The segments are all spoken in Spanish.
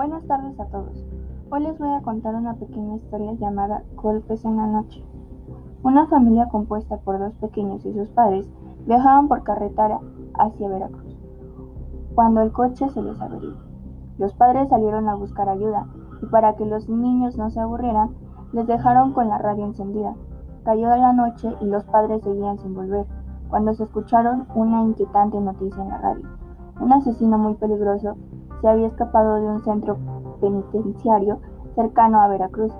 Buenas tardes a todos. Hoy les voy a contar una pequeña historia llamada Golpes en la noche. Una familia compuesta por dos pequeños y sus padres viajaban por carretera hacia Veracruz, cuando el coche se les averió. Los padres salieron a buscar ayuda y para que los niños no se aburrieran, les dejaron con la radio encendida. Cayó la noche y los padres seguían sin volver, cuando se escucharon una inquietante noticia en la radio. Un asesino muy peligroso se había escapado de un centro penitenciario cercano a Veracruz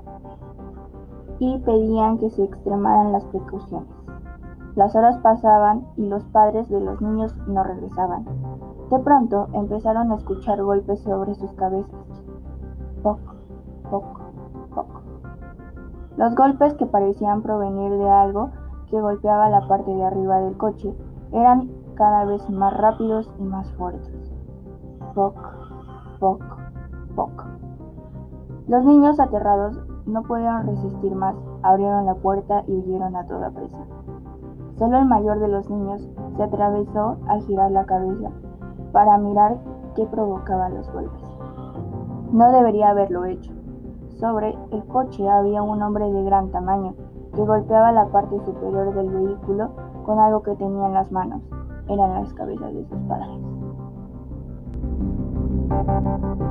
y pedían que se extremaran las precauciones. Las horas pasaban y los padres de los niños no regresaban. De pronto empezaron a escuchar golpes sobre sus cabezas. Poco, poco, poco. Los golpes que parecían provenir de algo que golpeaba la parte de arriba del coche eran cada vez más rápidos y más fuertes. Poco, poco, poco. Los niños aterrados no pudieron resistir más, abrieron la puerta y huyeron a toda prisa. Solo el mayor de los niños se atravesó a girar la cabeza para mirar qué provocaba los golpes. No debería haberlo hecho. Sobre el coche había un hombre de gran tamaño que golpeaba la parte superior del vehículo con algo que tenía en las manos. Eran las cabezas de sus padres. Thank you.